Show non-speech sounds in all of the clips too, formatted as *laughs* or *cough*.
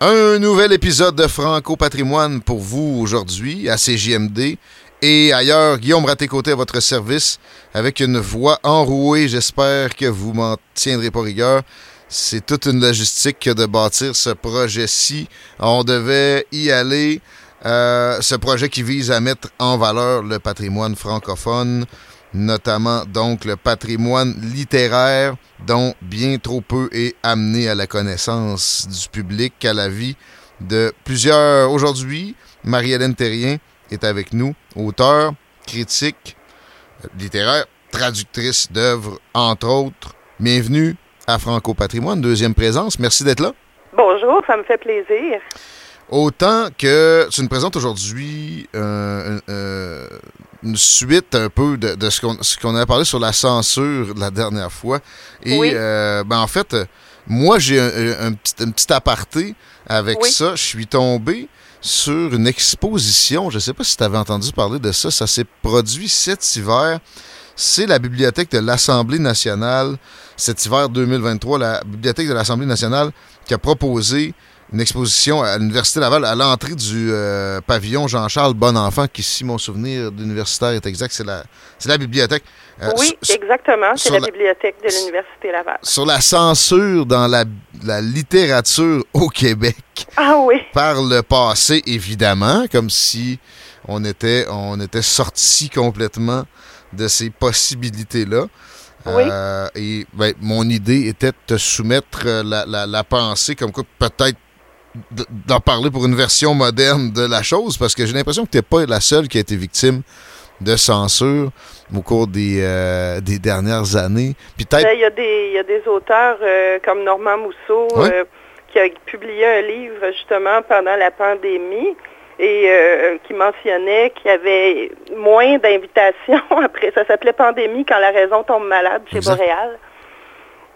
Un nouvel épisode de Franco Patrimoine pour vous aujourd'hui à CJMD et ailleurs. Guillaume Raté-Côté à votre service avec une voix enrouée. J'espère que vous m'en tiendrez pas rigueur. C'est toute une logistique que de bâtir ce projet-ci. On devait y aller. Euh, ce projet qui vise à mettre en valeur le patrimoine francophone, notamment donc le patrimoine littéraire dont bien trop peu est amené à la connaissance du public, à la vie de plusieurs. Aujourd'hui, Marie-Hélène Terrien est avec nous, auteur, critique, littéraire, traductrice d'œuvres, entre autres. Bienvenue à Franco Patrimoine, deuxième présence. Merci d'être là. Bonjour, ça me fait plaisir. Autant que tu nous présentes aujourd'hui euh, euh, une suite un peu de, de ce qu'on qu'on avait parlé sur la censure la dernière fois. Et Oui. euh, ben en fait, moi j'ai un, un petit, un petit aparté avec Oui. ça. Je suis tombé sur une exposition. Je ne sais pas si tu avais entendu parler de ça. Ça s'est produit cet hiver. C'est la bibliothèque de l'Assemblée nationale. Cet hiver 2023, la bibliothèque de l'Assemblée nationale qui a proposé une exposition à l'Université Laval à l'entrée du euh, pavillon Jean-Charles Bonenfant, qui, si mon souvenir d'universitaire est exact, c'est la, c'est la bibliothèque. Euh, oui, sur- exactement. C'est la la- bibliothèque de l'Université Laval. sur la censure dans la, la littérature au Québec Ah oui, par le passé, évidemment, comme si on était, on était sorti complètement de ces possibilités-là. Oui. Euh, et ben, mon idée était de te soumettre euh, la, la- la pensée, comme quoi peut-être d'en parler pour une version moderne de la chose, parce que j'ai l'impression que tu n'es pas la seule qui a été victime de censure au cours des, euh, des dernières années. Peut-être Ben, il y, a des- il y a des auteurs euh, comme Normand Mousseau Oui. euh, qui a publié un livre justement pendant la pandémie et qui mentionnait qu'il y avait moins d'invitations *laughs* après. Ça s'appelait Pandémie quand la raison tombe malade chez Exact. Boréal.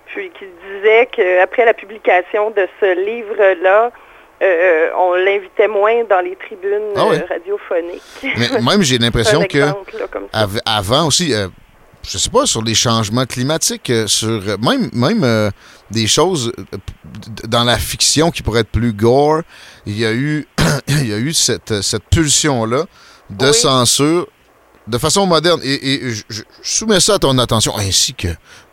Puis qui disait qu'après la publication de ce livre-là, euh, on l'invitait moins dans les tribunes Ah oui. euh, radiophoniques. mais même j'ai l'impression que là. Av- avant aussi, euh, je sais pas, sur les changements climatiques, euh, sur même, même des choses dans la fiction qui pourraient être plus gore, il y a eu, *clears throat* il y a eu cette, cette pulsion-là de Oui. censure de façon moderne. Et, et je, je soumets ça à ton attention, ainsi que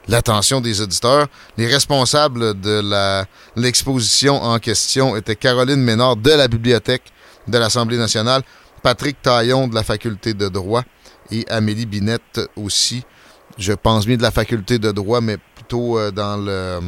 l'attention des auditeurs. Les responsables de l'exposition en question étaient Caroline Ménard de la Bibliothèque de l'Assemblée nationale, Patrick Taillon de la Faculté de droit et Amélie Binette aussi. Je pense bien de la faculté de droit, mais plutôt euh, dans le euh,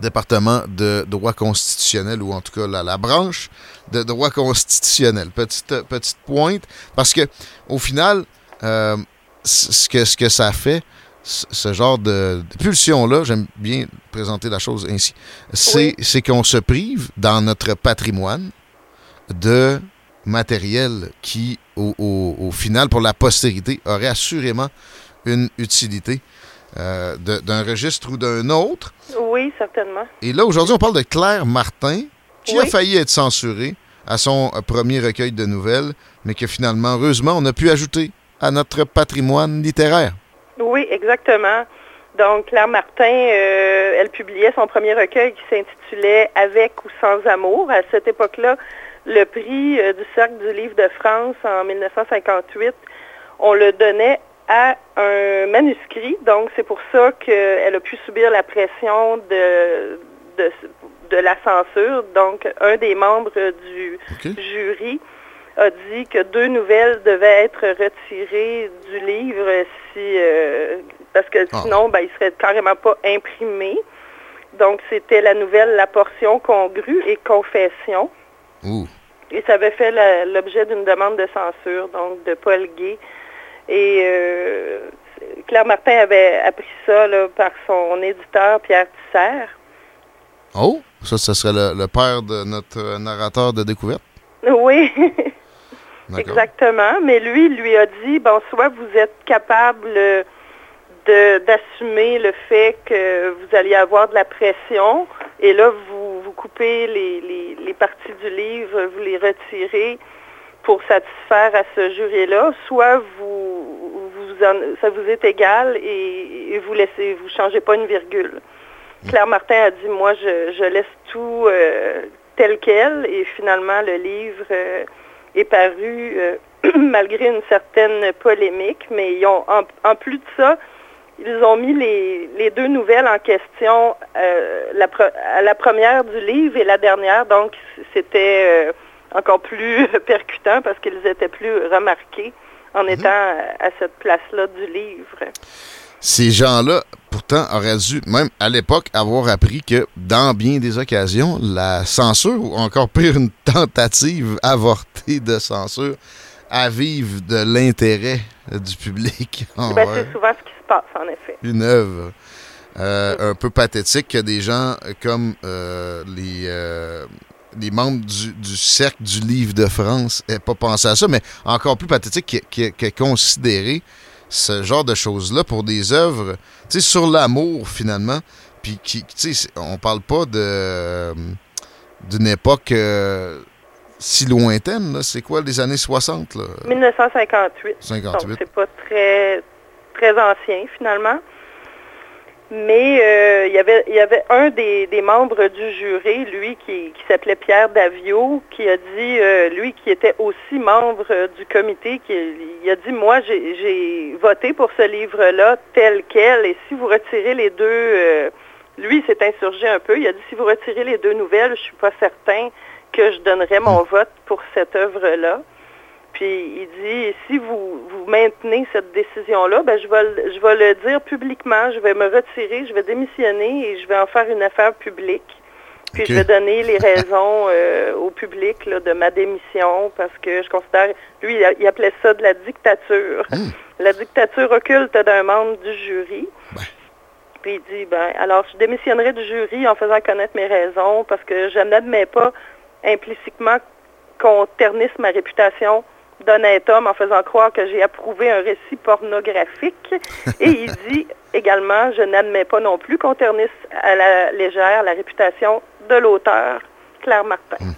département de droit constitutionnel, ou en tout cas la, branche de droit constitutionnel. Petite, petite pointe, parce que au final, euh, ce, que, ce que ça fait, ce genre de, de pulsion-là, j'aime bien présenter la chose ainsi, c'est qu'on se prive dans notre patrimoine de matériel qui, au, au- au final, pour la postérité, aurait assurément une utilité euh, d'un registre ou d'un autre. Oui, certainement. Et là, aujourd'hui, on parle de Claire Martin, qui a failli être censurée à son euh, premier recueil de nouvelles, mais que finalement, heureusement, on a pu ajouter à notre patrimoine littéraire. Oui, exactement. Donc, Claire Martin, euh, elle publiait son premier recueil qui s'intitulait Avec ou sans amour. À cette époque-là, le prix euh, du Cercle du livre de France en 1958, on le donnait à un manuscrit. Donc, c'est pour ça qu'elle a pu subir la pression de, de, de la censure. Donc, un des membres du jury a dit que deux nouvelles devaient être retirées du livre si euh, parce que ah. sinon, ben, il serait carrément pas imprimé. Donc, c'était la nouvelle La portion congrue et confession. Et ça avait fait l'objet d'une demande de censure, donc de Paul Gay. Et euh, Claire Martin avait appris ça par son éditeur Pierre Tisser. Oh, ça, ce serait le, père de notre narrateur de découverte? Oui, *laughs* exactement. Mais lui, lui a dit, bon, soit vous êtes capable d'assumer le fait que vous alliez avoir de la pression, et là, vous, vous coupez les, les parties du livre, vous les retirez pour satisfaire à ce jury-là, soit vous, ça vous est égal et, vous laissez, vous changez pas une virgule. Claire Martin a dit, moi, je, laisse tout euh, tel quel, et finalement, le livre euh, est paru euh, *clears throat* malgré une certaine polémique, mais ils ont, en, plus de ça, ils ont mis les, deux nouvelles en question la, à la première du livre et la dernière, donc c'était encore plus *laughs* percutant parce qu'ils étaient plus remarqués en mhm. étant à cette place-là du livre. Ces gens-là, pourtant, auraient dû, même à l'époque, avoir appris que dans bien des occasions, la censure, ou encore pire, une tentative avortée de censure, avive de l'intérêt du public. *laughs* Ben, c'est souvent ce qui se passe, en effet. Une œuvre. Euh, un peu pathétique que des gens comme euh, les, euh, les membres du, cercle du livre de France n'aient pas pensé à ça, mais encore plus pathétique que considérer ce genre de choses-là pour des œuvres, tu sais, sur l'amour finalement, puis qui, tu sais, on parle pas de d'une époque euh, si lointaine, c'est quoi, les années 60? Là? 1958. 58. Donc, c'est pas très, très ancien, finalement. Mais euh, il, y avait, il y avait un des, membres du jury, lui, qui, s'appelait Pierre Davio, qui a dit, euh, lui qui était aussi membre du comité, qui il a dit, moi, j'ai voté pour ce livre-là tel quel, et si vous retirez les deux, euh, lui, s'est insurgé un peu, il a dit, si vous retirez les deux nouvelles, je ne suis pas certain que je donnerais mon hmm. vote pour cette œuvre-là. Puis il dit, si vous, vous maintenez cette décision-là, ben, je, vais, je vais le dire publiquement, je vais me retirer, je vais démissionner et je vais en faire une affaire publique. Puis je vais donner les raisons *laughs* euh, au public de ma démission parce que je considère, lui, il, appelait ça de la dictature. Hmm. *laughs* La dictature occulte d'un membre du jury. Puis il dit, ben, alors je démissionnerai du jury en faisant connaître mes raisons parce que je n'admets pas implicitement qu'on ternisse ma réputation d'honnête homme en faisant croire que j'ai approuvé un récit pornographique. *laughs* Et il dit également, je n'admets pas non plus qu'on ternisse à la légère la réputation de l'auteur, Claire Martin. Hmm.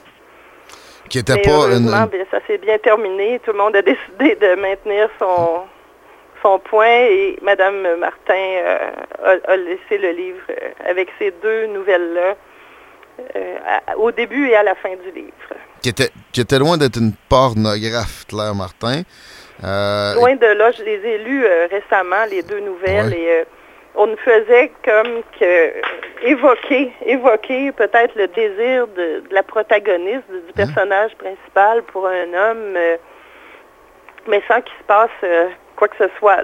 Qui était pas une... ça s'est bien terminé. Tout le monde a *laughs* décidé de maintenir son, son point et Mme Martin euh, a, laissé le livre euh, avec ces deux nouvelles-là euh, au début et à la fin du livre qui était, qui était loin d'être une pornographe, Claire Martin. Euh, loin de là, je les ai lus euh, récemment, les deux nouvelles, et euh, on ne faisait comme que évoquer, évoquer peut-être le désir de, la protagoniste, du hein? personnage principal pour un homme, mais sans qu'il se passe quoi que ce soit.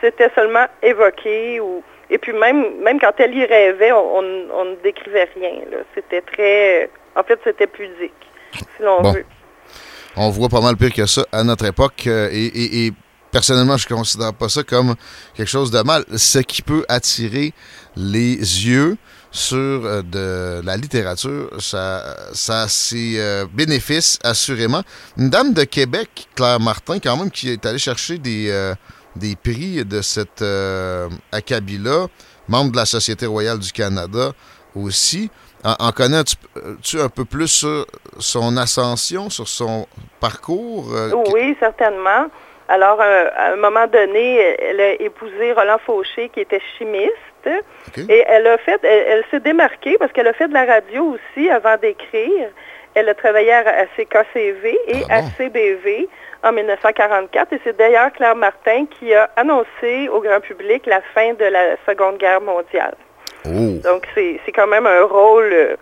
C'était seulement évoqué ou et puis même, même quand elle y rêvait, on, ne décrivait rien. C'était très. En fait, c'était pudique bon. On voit pas mal pire que ça à notre époque euh, et, personnellement, je ne considère pas ça comme quelque chose de mal. Ce qui peut attirer les yeux sur euh, de la littérature, ça, ça ses euh, bénéfices, assurément. Une dame de Québec, Claire Martin, quand même, qui est allée chercher des, des prix de cet acabit-là, membre de la Société royale du Canada aussi. En, connais-tu un peu plus sur son ascension, sur son parcours? Euh, oui, certainement. Alors, euh, à un moment donné, elle a épousé Roland Fauché, qui était chimiste. Et elle a fait, elle, s'est démarquée parce qu'elle a fait de la radio aussi avant d'écrire. Elle a travaillé à, CKCV et ah à CBV en 1944. Et c'est d'ailleurs Claire Martin qui a annoncé au grand public la fin de la Seconde Guerre mondiale. Oh. Donc, c'est quand même un rôle euh,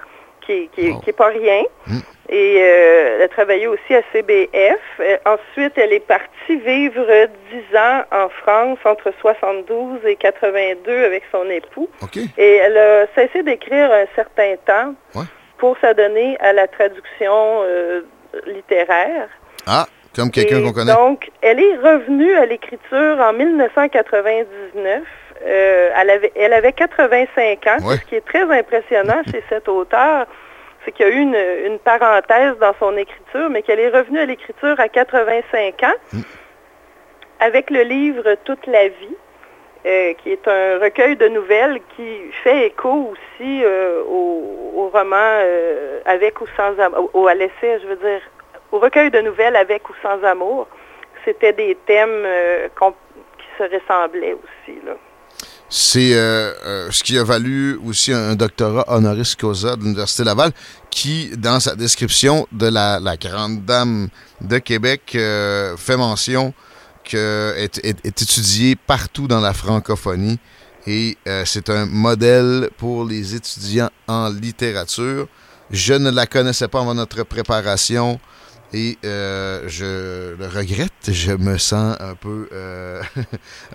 qui qui, Wow. qui est pas rien. Mm. Et euh, elle a travaillé aussi à CBF. Euh, ensuite, elle est partie vivre 10 ans en France entre 72 et 82 avec son époux. Et elle a cessé d'écrire un certain temps Ouais. pour s'adonner à la traduction euh, littéraire. Ah, comme quelqu'un qu'on connaît. Donc, elle est revenue à l'écriture en 1999. Euh, elle, avait, elle avait 85 ans. Ouais. Ce qui est très impressionnant chez cet auteur, c'est qu'il y a eu une, une parenthèse dans son écriture, mais qu'elle est revenue à l'écriture à 85 ans Mm. avec le livre Toute la vie. euh, qui est un recueil de nouvelles qui fait écho aussi euh, au, au roman Avec ou sans amour, au, à l'essai, je veux dire, au recueil de nouvelles Avec ou sans amour. C'était des thèmes qu'on- qui se ressemblaient aussi. Là. C'est euh, euh, ce qui a valu aussi un, doctorat honoris causa de l'Université Laval qui, dans sa description de la, grande dame de Québec, euh, fait mention qu'elle est, étudiée partout dans la francophonie et c'est un modèle pour les étudiants en littérature. Je ne la connaissais pas avant notre préparation et euh, je le regrette. Je me sens un peu, euh,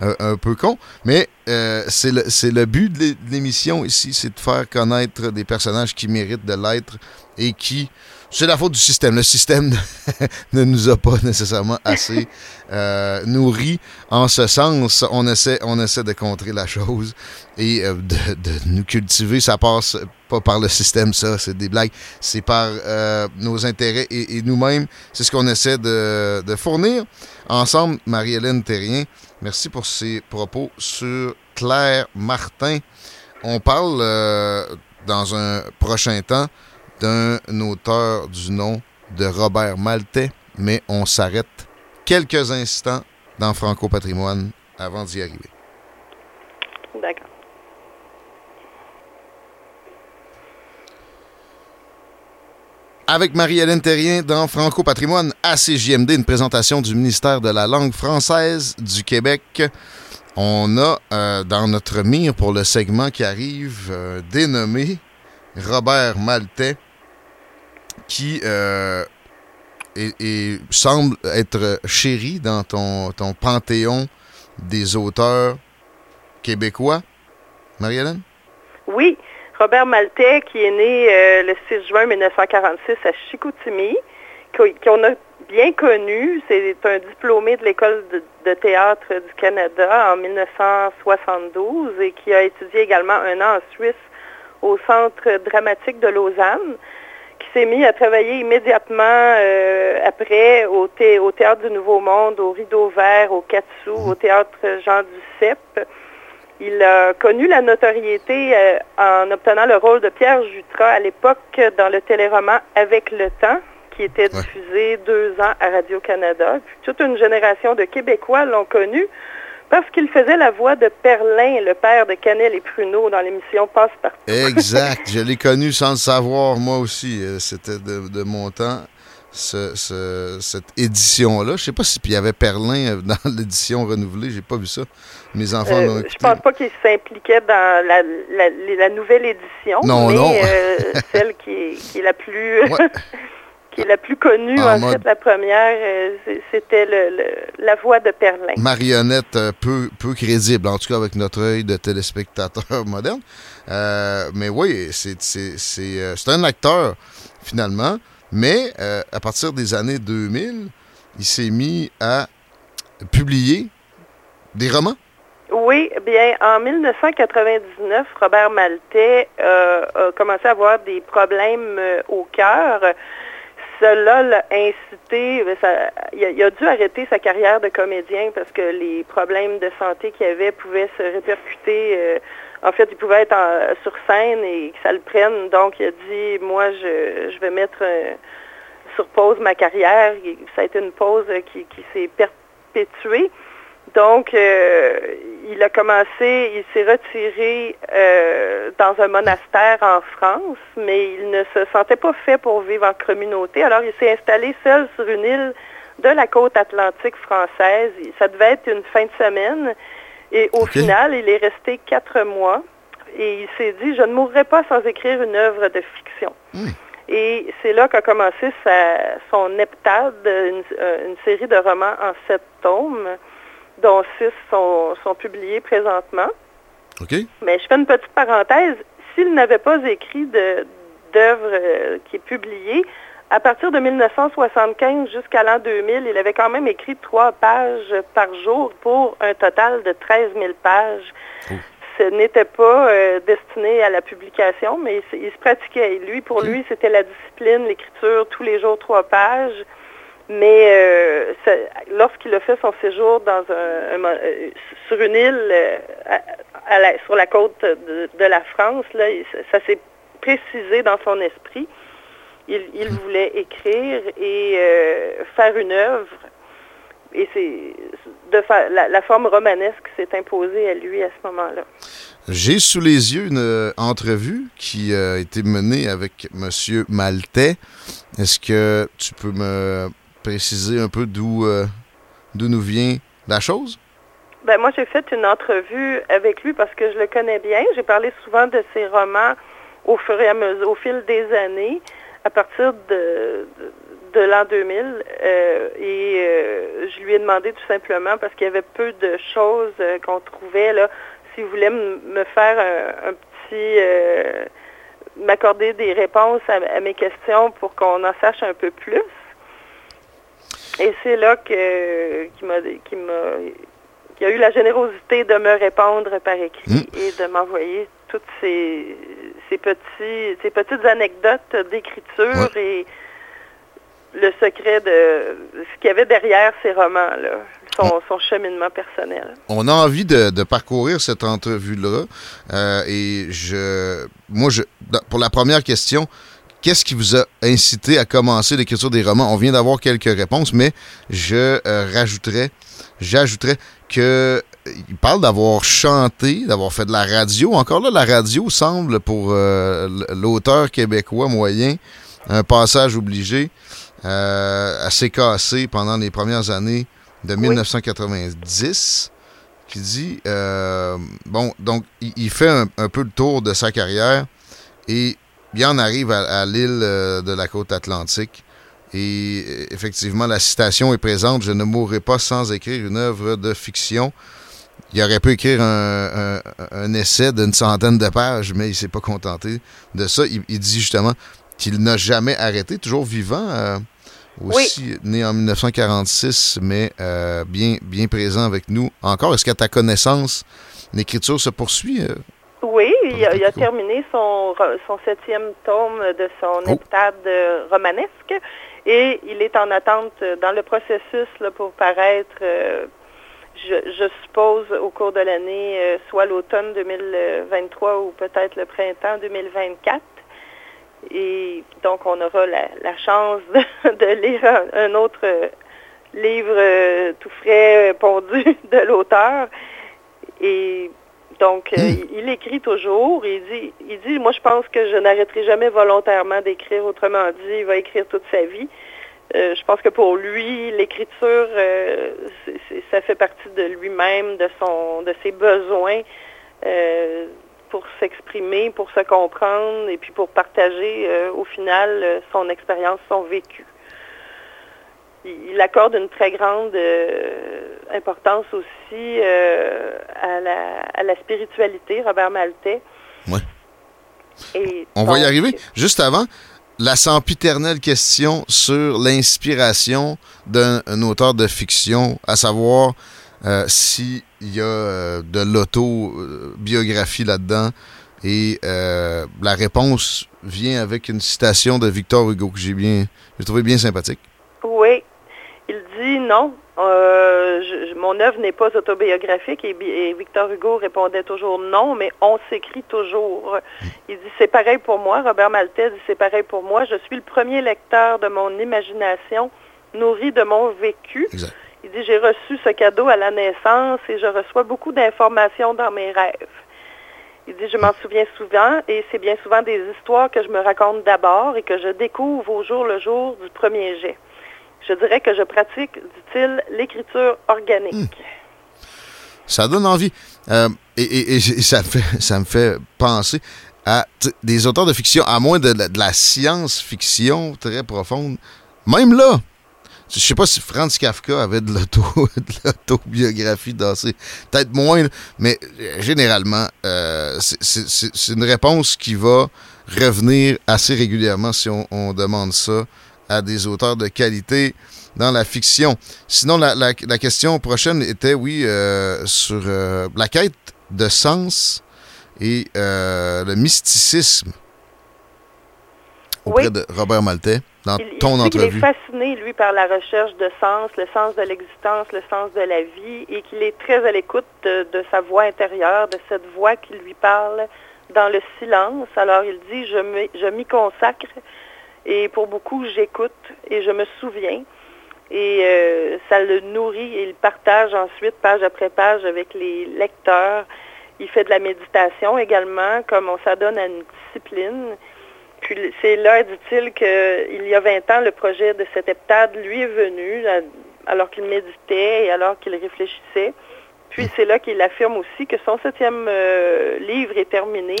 *laughs* un, peu con. Mais euh, c'est le, le but de l'émission ici, c'est de faire connaître des personnages qui méritent de l'être et qui... C'est la faute du système. Le système *laughs* ne nous a pas nécessairement assez euh, nourris. En ce sens, on essaie, on essaie de contrer la chose et euh, de, nous cultiver. Ça passe pas par le système, ça, c'est des blagues. C'est par euh, nos intérêts et, nous-mêmes. C'est ce qu'on essaie de, de fournir ensemble. Marie-Hélène Terrien, merci pour ces propos sur Claire Martin. On parle dans un prochain temps d'un auteur du nom de Robert Maltais, mais on s'arrête quelques instants dans Franco Patrimoine avant d'y arriver. D'accord. Avec Marie-Hélène Terrien dans Franco Patrimoine à CJMD, une présentation du ministère de la langue française du Québec. On a euh, dans notre mire pour le segment qui arrive euh, dénommé Robert Maltais qui euh, semble être chéri dans ton, ton panthéon des auteurs québécois. Marie-Hélène? Oui, Robert Maltais, qui est né euh, le 6 juin 1946 à Chicoutimi, qu'on a bien connu. C'est un diplômé de l'École de, de théâtre du Canada en 1972 et qui a étudié également un an en Suisse au Centre dramatique de Lausanne, qui s'est mis à travailler immédiatement euh, après au, thé- au Théâtre du Nouveau Monde, au Rideau Vert, au Katsu, au Théâtre Jean Duceppe. Il a connu la notoriété euh, en obtenant le rôle de Pierre Jutras à l'époque dans le téléroman Avec le temps, qui était Ouais. diffusé deux ans à Radio-Canada. Toute une génération de Québécois l'ont connu parce qu'il faisait la voix de Perlin, le père de Canel et Pruneau, dans l'émission Passe-Partout. Exact. Je l'ai connu sans le savoir, moi aussi. Euh, C'était de, de mon temps, ce- ce- cette édition-là. Je sais pas si puis il y avait Perlin euh, *laughs* dans l'édition renouvelée. J'ai pas vu ça. Mes enfants Euh, l'ont je écouté. pense pas qu'il s'impliquait dans la, la- la nouvelle édition, Non, mais non. euh, *laughs* celle qui est, qui est la plus Ouais. *laughs* qui est la plus connue, En en, mode- fait, la première, euh, c'était le, le- la voix de Perlin. Marionnette euh, peu, peu crédible, en tout cas avec notre œil de téléspectateur *laughs* moderne. Euh, mais oui, c'est c'est- c'est, c'est un acteur, finalement. Mais euh, à partir des années 2000, il s'est mis à publier des romans. Oui, bien, en 1999, Robert Maltais euh, a commencé à avoir des problèmes euh, au cœur. Cela l'a incité, ça- il, a, dû arrêter sa carrière de comédien parce que les problèmes de santé qu'il avait pouvaient se répercuter. euh, en fait, il pouvait être sur scène et que ça le prenne. Donc, il a dit, moi, je, vais mettre euh, sur pause ma carrière. Ça a été une pause qui s'est perpétuée. Donc, euh, il a commencé, il s'est retiré euh, dans un monastère en France, mais il ne se sentait pas fait pour vivre en communauté. Alors, il s'est installé seul sur une île de la côte atlantique française. Ça devait être une fin de semaine. Et au final, il est resté quatre mois Et il s'est dit, je ne mourrai pas sans écrire une œuvre de fiction. Et c'est là qu'a commencé son heptade, une, série de romans en sept tomes, dont six sont, publiés présentement. Mais je fais une petite parenthèse. S'il n'avait pas écrit d'œuvre euh, qui est publiée, à partir de 1975 jusqu'à l'an 2000, il avait quand même écrit trois pages par jour pour un total de 13 000 pages. Ce n'était pas euh, destiné à la publication, mais il, se pratiquait. Lui, pour lui, c'était la discipline, l'écriture, tous les jours trois pages. Mais euh, lorsqu'il a fait son séjour dans un, euh, sur une île sur la côte de, la France, là, ça s'est précisé dans son esprit il, voulait écrire et euh, faire une œuvre. Et c'est de la, forme romanesque s'est imposée à lui à ce moment-là. J'ai sous les yeux une euh, entrevue qui a été menée avec M. Maltais. Est-ce que tu peux me préciser un peu d'où euh, d'où nous vient la chose? Ben moi, j'ai fait une entrevue avec lui parce que je le connais bien. J'ai parlé souvent de ses romans au fur et à mesure, au fil des années à partir de, de, l'an 2000 euh, et euh, je lui ai demandé tout simplement parce qu'il y avait peu de choses qu'on trouvait là s'il voulait me faire un, petit m'accorder des réponses à, mes questions pour qu'on en sache un peu plus. Et c'est là que qu'il m'a qui m'a a eu la générosité de me répondre par écrit mmh. et de m'envoyer toutes ces, ces, petits, ces petites anecdotes d'écriture et le secret de ce qu'il y avait derrière ces romans-là, son, cheminement personnel. On a envie de, parcourir cette entrevue-là. Euh, et je, moi, je, pour la première question, qu'est-ce qui vous a incité à commencer l'écriture des romans? On vient d'avoir quelques réponses, mais je euh, rajouterais, j'ajouterais que il parle d'avoir chanté, d'avoir fait de la radio. Encore là, la radio semble pour euh, l'auteur québécois moyen un passage obligé, euh, assez cassé pendant les premières années de 1990, qui dit, euh, bon, donc il, fait un, peu le tour de sa carrière et il en arrive à l'île de la côte atlantique. Et effectivement, la citation est présente, je ne mourrai pas sans écrire une œuvre de fiction il aurait pu écrire un, essai d'une centaine de pages, mais il s'est pas contenté de ça. Il, dit justement qu'il n'a jamais arrêté, toujours vivant, euh, aussi né en 1946, mais euh, bien, bien présent avec nous encore. Est-ce qu'à ta connaissance, l'écriture se poursuit? Euh, oui, il a, terminé son, son septième tome de son oh. romanesque et il est en attente dans le processus pour paraître je, suppose, au cours de l'année, euh, soit l'automne 2023 ou peut-être le printemps 2024. Et donc, on aura la, chance de, *laughs* lire un, autre euh, livre euh, tout frais pondu *laughs* de l'auteur. Et donc, hmm. il, écrit toujours. Il dit, il dit, moi, je pense que je n'arrêterai jamais volontairement d'écrire. Autrement dit, il va écrire toute sa vie. Euh, je pense que pour lui, l'écriture, euh, ça fait partie de lui-même, de son, de ses besoins euh, pour s'exprimer, pour se comprendre et puis pour partager au final son expérience, son vécu. Il, accorde une très grande importance aussi à la, spiritualité, Robert Maltais. Oui. On va y arriver. Juste avant, la sempiternelle question sur l'inspiration d'un auteur de fiction, à savoir euh, s'il y a euh, de l'autobiographie là-dedans. Et euh, la réponse vient avec une citation de Victor Hugo que j'ai bien, j'ai trouvé bien sympathique. Oui, non, euh, mon œuvre n'est pas autobiographique et, Victor Hugo répondait toujours non, mais on s'écrit toujours. Il dit c'est pareil pour moi, Robert Maltese dit c'est pareil pour moi, je suis le premier lecteur de mon imagination nourri de mon vécu. Il dit j'ai reçu ce cadeau à la naissance et je reçois beaucoup d'informations dans mes rêves. Il dit je m'en souviens souvent et c'est bien souvent des histoires que je me raconte d'abord et que je découvre au jour le jour du premier jet. Je dirais que je pratique, dit-il, l'écriture organique. ça donne envie. Euh, et, ça, me fait penser à des auteurs de fiction, à moins de, la science-fiction très profonde. Même là, je sais pas si Franz Kafka avait de *laughs* l'autobiographie dansée. Peut-être moins, mais euh, généralement, euh, c'est une réponse qui va revenir assez régulièrement si on, demande ça à des auteurs de qualité dans la fiction. Sinon, la, question prochaine était, oui, euh, sur la quête de sens et le mysticisme auprès de Robert Maltais dans il, ton il entrevue? Il est fasciné, lui, par la recherche de sens, le sens de l'existence, le sens de la vie, et qu'il est très à l'écoute de, sa voix intérieure, de cette voix qui lui parle dans le silence. Alors il dit, je m'y consacre, et pour beaucoup, j'écoute et je me souviens. Et euh, ça le nourrit et il partage ensuite, page après page, avec les lecteurs. Il fait de la méditation également, comme on s'adonne à une discipline. Puis c'est là, dit-il, qu'il y a 20 ans, le projet de cette heptade lui est venu alors qu'il méditait et alors qu'il réfléchissait. Puis c'est là qu'il affirme aussi que son septième euh, livre est terminé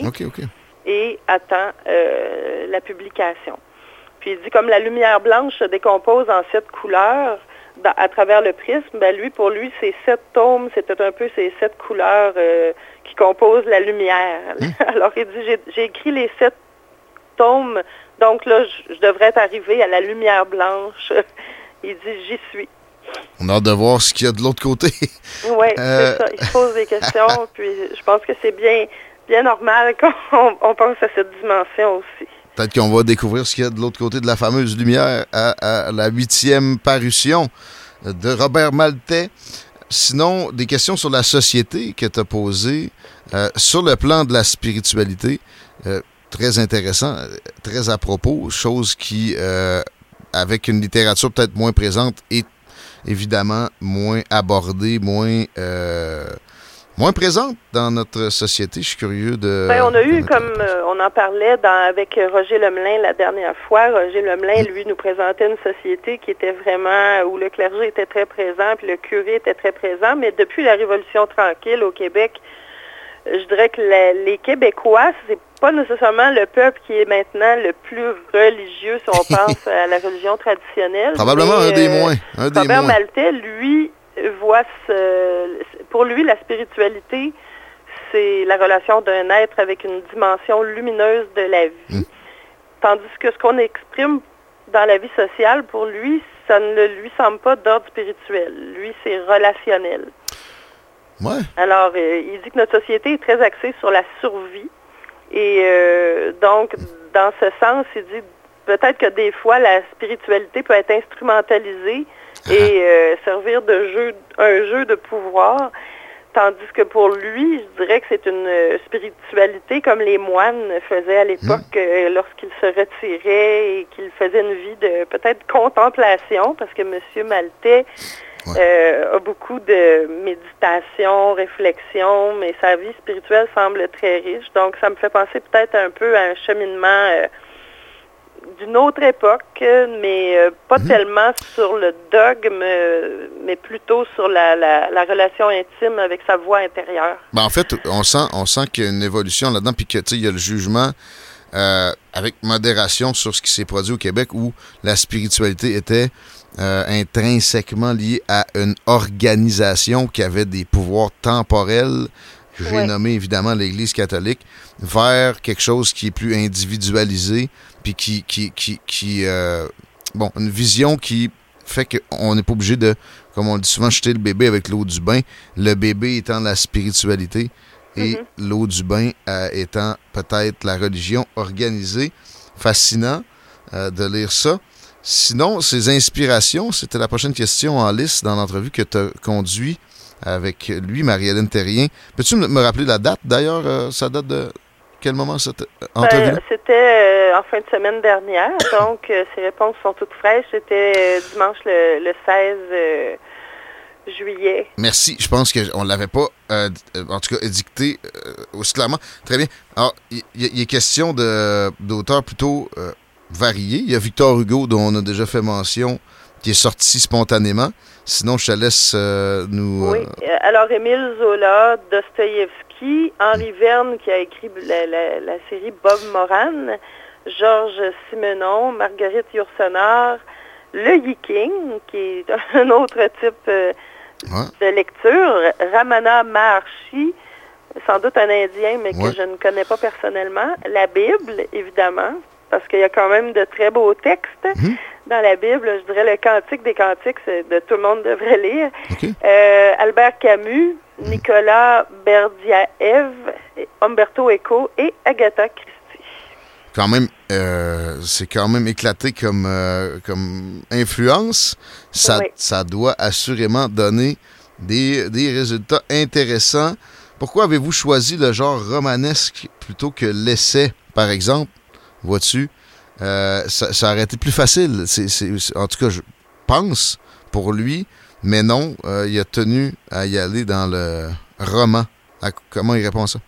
et attend euh, la publication. Puis il dit comme la lumière blanche se décompose en sept couleurs à travers le prisme, ben lui, pour lui, ces sept tomes, c'était un peu ces sept couleurs euh, qui composent la lumière. Hein? *laughs* Alors il dit, j'ai écrit les sept tome. Donc là, je, devrais être arrivé à la lumière blanche. *laughs* Il dit, j'y suis. On a hâte de voir ce qu'il y a de l'autre côté. *laughs* oui, c'est euh. ça. Il se pose des questions, puis je pense que c'est bien, bien normal qu'on pense à cette dimension aussi. Peut-être qu'on va découvrir ce qu'il y a de l'autre côté de la fameuse lumière à, la huitième parution de Robert Maltais. Sinon, des questions sur la société que tu as posées, euh, sur le plan de la spiritualité. Euh, très intéressant, très à propos, chose qui, euh, avec une littérature peut-être moins présente, est évidemment moins abordée, moins euh, moins présente dans notre société. Je suis curieux de. Ben, on a eu, comme euh, on en parlait dans, avec Roger Lemelin la dernière fois, Roger Lemelin, lui, nous présentait une société qui était vraiment, où le clergé était très présent, puis le curé était très présent, mais depuis la Révolution tranquille au Québec, je dirais que les Québécois, c'est pas nécessairement le peuple qui est maintenant le plus religieux, si on *laughs* pense à la religion traditionnelle. Probablement un des euh, moins. Un Robert Maltais, lui, voit ce, pour lui, la spiritualité, c'est la relation d'un être avec une dimension lumineuse de la vie. Hmm. Tandis que ce qu'on exprime dans la vie sociale, pour lui, ça ne lui semble pas d'ordre spirituel. Lui, c'est relationnel. Alors, euh, il dit que notre société est très axée sur la survie. Et euh, donc, dans ce sens, il dit peut-être que des fois, la spiritualité peut être instrumentalisée *laughs* et euh, servir de jeu, un jeu de pouvoir. Tandis que pour lui, je dirais que c'est une spiritualité comme les moines faisaient à l'époque hmm. lorsqu'ils se retiraient et qu'ils faisaient une vie de peut-être contemplation, parce que M. Maltais euh, a beaucoup de méditation, réflexion, mais sa vie spirituelle semble très riche. Donc, ça me fait penser peut-être un peu à un cheminement euh, d'une autre époque, mais euh, pas mhm. tellement sur le dogme, mais plutôt sur la, relation intime avec sa voix intérieure. Ben, en fait, on sent, on sent qu'il y a une évolution là-dedans, puis qu'il y a le jugement. avec modération sur ce qui s'est produit au Québec où la spiritualité était euh, intrinsèquement lié à une organisation qui avait des pouvoirs temporels, que j'ai nommé évidemment l'Église catholique, vers quelque chose qui est plus individualisé, puis qui, qui, qui, qui euh, bon, une vision qui fait qu'on n'est pas obligé de, comme on le dit souvent, jeter le bébé avec l'eau du bain, le bébé étant la spiritualité et mm-hmm. l'eau du bain euh, étant peut-être la religion organisée. Fascinant de lire ça. Sinon, ces inspirations, c'était la prochaine question en liste dans l'entrevue que tu as conduit avec lui, Marie-Hélène Terrien. Peux-tu me rappeler la date d'ailleurs? Euh, ça date de quel moment cette euh, entrevue? Ben, c'était euh, en fin de semaine dernière, *coughs* donc ces réponses sont toutes fraîches. C'était dimanche le, 16 juillet. Merci. Je pense qu'on ne l'avait pas, en tout cas, édicté aussi clairement. Très bien. Alors, il est question d'auteurs plutôt variés. Il y a Victor Hugo, dont on a déjà fait mention, qui est sorti spontanément. Sinon, je te laisse euh, nous... Oui. Alors, Émile Zola, Dostoïevski, Henri Verne, qui a écrit la, série Bob Moran, Georges Simenon, Marguerite Yourcenar, Le Yiking, qui est *laughs* un autre type de lecture, Ramana Maharshi, sans doute un Indien, mais que je ne connais pas personnellement, la Bible, évidemment, parce qu'il y a quand même de très beaux textes mhm. Dans la Bible. Je dirais le Cantique des Cantiques, de tout le monde devrait lire. Euh, Albert Camus, Nicolas Berdiaev, Umberto Eco et Agatha Christie. Quand même, euh, c'est quand même éclaté comme, euh, comme influence. Ça, ça doit assurément donner des, des résultats intéressants. Pourquoi avez-vous choisi le genre romanesque plutôt que l'essai, par exemple? vois-tu, euh, ça, aurait été plus facile. en tout cas, je pense pour lui, mais non, euh, il a tenu à y aller dans le roman. comment il répond à ça?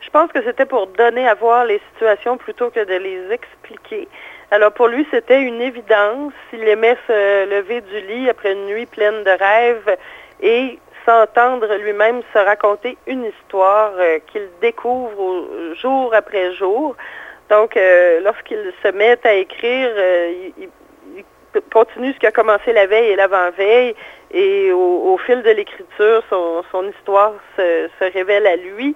Je pense que c'était pour donner à voir les situations plutôt que de les expliquer. Alors pour lui, c'était une évidence. Il aimait se lever du lit après une nuit pleine de rêves et s'entendre lui-même se raconter une histoire euh, qu'il découvre jour après jour. Donc, euh, lorsqu'il se met à écrire, euh, il, continue ce qui a commencé la veille et l'avant-veille, et au, fil de l'écriture, son, histoire se, révèle à lui.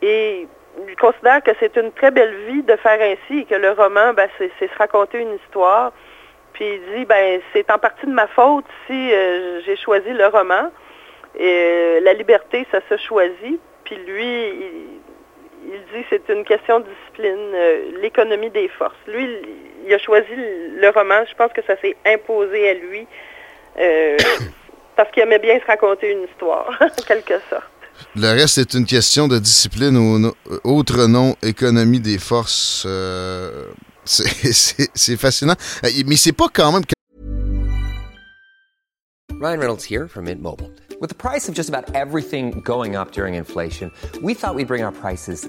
Et il considère que c'est une très belle vie de faire ainsi, et que le roman, ben, c'est se raconter une histoire. Puis il dit, ben, c'est en partie de ma faute si euh, j'ai choisi le roman. Et la liberté, ça se choisit. Puis lui, il, il dit que c'est une question de discipline, euh, l'économie des forces. Lui, il, a choisi le roman. Je pense que ça s'est imposé à lui euh, *coughs* parce qu'il aimait bien se raconter une histoire, *laughs* en quelque sorte. Le reste, c'est une question de discipline ou autre nom, économie des forces. Euh, c'est *laughs* fascinant. Mais c'est pas quand même... Ryan Reynolds here from Mint Mobile. With the price of just about everything going up during inflation, we thought we'd bring our prices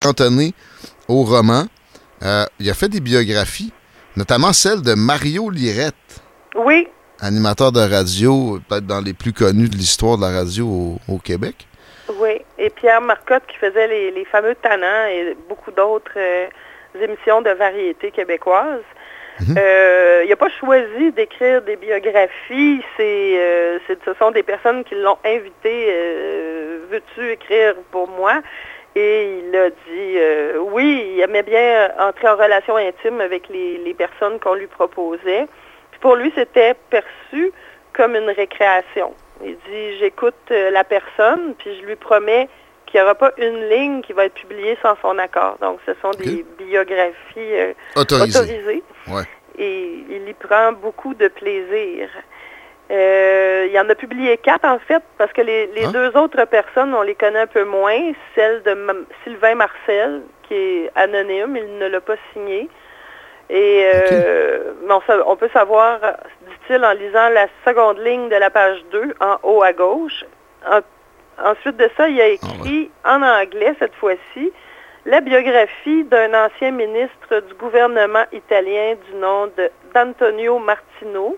Cantonné au roman. Euh, il a fait des biographies, notamment celle de Mario Lirette. Oui. Animateur de radio, peut-être dans les plus connus de l'histoire de la radio au, Québec. Oui. Et Pierre Marcotte qui faisait les, fameux Tannants et beaucoup d'autres euh, émissions de variété québécoises. Mhm. Euh, il n'a pas choisi d'écrire des biographies. C'est, ce sont des personnes qui l'ont invité. Veux-tu écrire pour moi? Et il a dit euh, oui, il aimait bien entrer en relation intime avec les, personnes qu'on lui proposait. Puis pour lui, c'était perçu comme une récréation. Il dit j'écoute euh, la personne, puis je lui promets qu'il n'y aura pas une ligne qui va être publiée sans son accord. Donc, ce sont des biographies euh, autorisées. Et il y prend beaucoup de plaisir. Euh, il y en a publié quatre, en fait, parce que les, ah. deux autres personnes, on les connaît un peu moins. Celle de Sylvain Marcel, qui est anonyme, il ne l'a pas signé. Et euh, on, peut savoir, dit-il, en lisant la seconde ligne de la page 2, en haut à gauche. ensuite de ça, il a ah, écrit en anglais, cette fois-ci, la biographie d'un ancien ministre du gouvernement italien du nom d'Antonio Martino.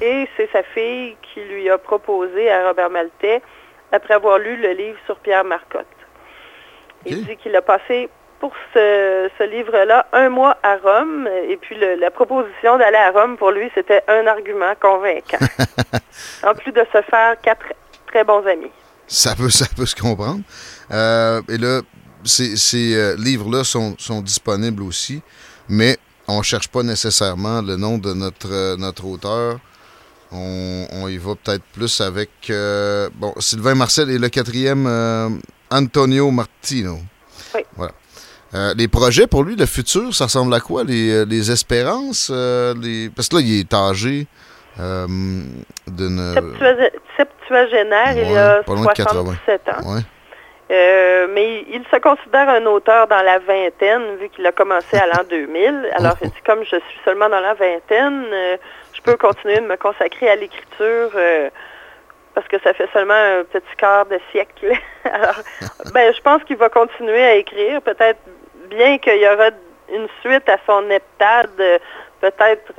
Et c'est sa fille qui lui a proposé à Robert Maltais, après avoir lu le livre sur Pierre Marcotte. Il dit qu'il a passé pour ce, livre-là un mois à Rome, et puis la proposition d'aller à Rome, pour lui, c'était un argument convaincant. *laughs* en plus de se faire quatre très bons amis. ça peut, ça peut se comprendre. Euh, et là, ces, ces euh, livres-là sont, sont disponibles aussi, mais on ne cherche pas nécessairement le nom de notre, euh, notre auteur. On, on y va peut-être plus avec euh, bon, Sylvain Marcel et le quatrième, euh, Antonio Martino. Oui. Voilà. Euh, les projets pour lui, le futur, ça ressemble à quoi? Les, les espérances? les... Parce que là, il est âgé d'une... Septuagé- Septuagénaire, il a pas loin de 80. 77 ans. Ouais. Euh, mais il se considère un auteur dans la vingtaine, vu qu'il a commencé à l'an 2000. Alors, il dit, comme je suis seulement dans la vingtaine, euh, je peux continuer de me consacrer à l'écriture euh, parce que ça fait seulement un petit quart de siècle. *laughs* Alors, ben, je pense qu'il va continuer à écrire, peut-être bien qu'il y aura une suite à son heptade, peut-être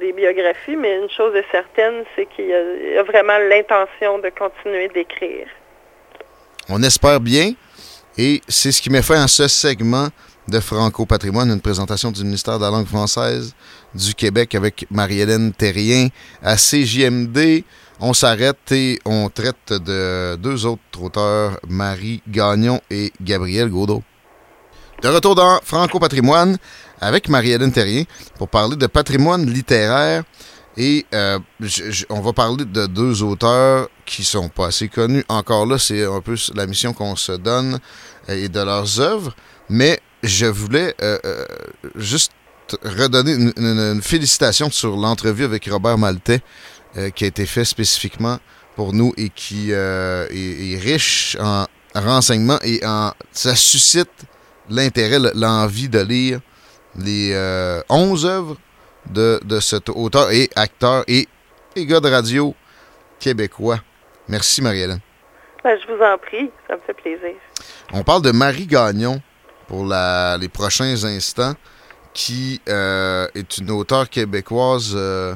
des biographies, mais une chose est certaine, c'est qu'il a, il a vraiment l'intention de continuer d'écrire. On espère bien. Et c'est ce qui met fin à ce segment de Franco Patrimoine, une présentation du ministère de la langue française du Québec avec Marie-Hélène Terrien à CJMD. On s'arrête et on traite de deux autres auteurs, Marie Gagnon et Gabriel Gaudreau. De retour dans Franco Patrimoine avec Marie-Hélène Terrien pour parler de patrimoine littéraire. Et euh, on va parler de deux auteurs qui sont pas assez connus. Encore là, c'est un peu la mission qu'on se donne euh, et de leurs œuvres. Mais je voulais euh, juste redonner une, félicitation sur l'entrevue avec Robert Maltais qui a été fait spécifiquement pour nous et qui est, est riche en renseignements et en ça suscite l'intérêt, le- l'envie de lire les euh, 11 œuvres de, de cet auteur et acteur et, et gars de radio québécois. Merci Marie-Hélène. Ben, je vous en prie, ça me fait plaisir. On parle de Marie Gagnon pour la- les prochains instants, qui euh, est une auteure québécoise euh,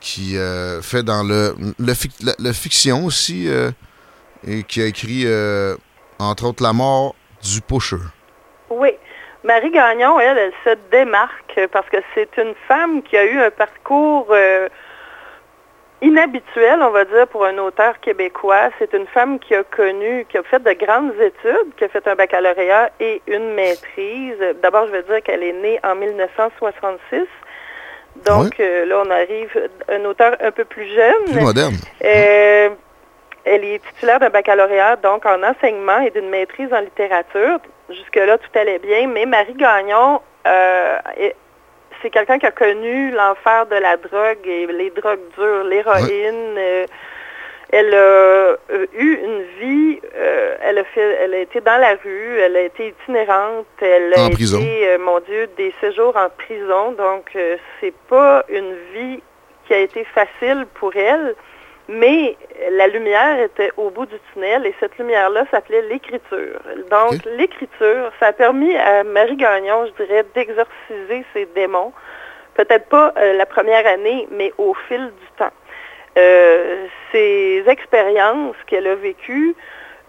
qui euh, fait dans le, le, fic- la- le fiction aussi et qui a écrit, entre autres, La mort du pusher. Oui. Marie Gagnon, elle, elle se démarque parce que c'est une femme qui a eu un parcours euh, inhabituel, on va dire, pour un auteur québécois. C'est une femme qui a connu, qui a fait de grandes études, qui a fait un baccalauréat et une maîtrise. D'abord, je veux dire qu'elle est née en 1966. Donc, euh, là, on arrive à un auteur un peu plus jeune. Plus moderne. Euh, elle est titulaire d'un baccalauréat, donc en enseignement et d'une maîtrise en littérature. Jusque-là, tout allait bien, mais Marie Gagnon, euh, est- c'est quelqu'un qui a connu l'enfer de la drogue et les drogues dures, l'héroïne. euh, elle a euh, eu une vie, euh, elle a fait, elle a été dans la rue, elle a été itinérante, elle a En été, prison. mon Dieu, des séjours en prison. Donc, c'est pas une vie qui a été facile pour elle, mais la lumière était au bout du tunnel et cette lumière-là s'appelait l'écriture. Donc, l'écriture, ça a permis à Marie Gagnon, je dirais, d'exorciser ses démons. Peut-être pas euh, la première année, mais au fil du temps. Euh, ces expériences qu'elle a vécues,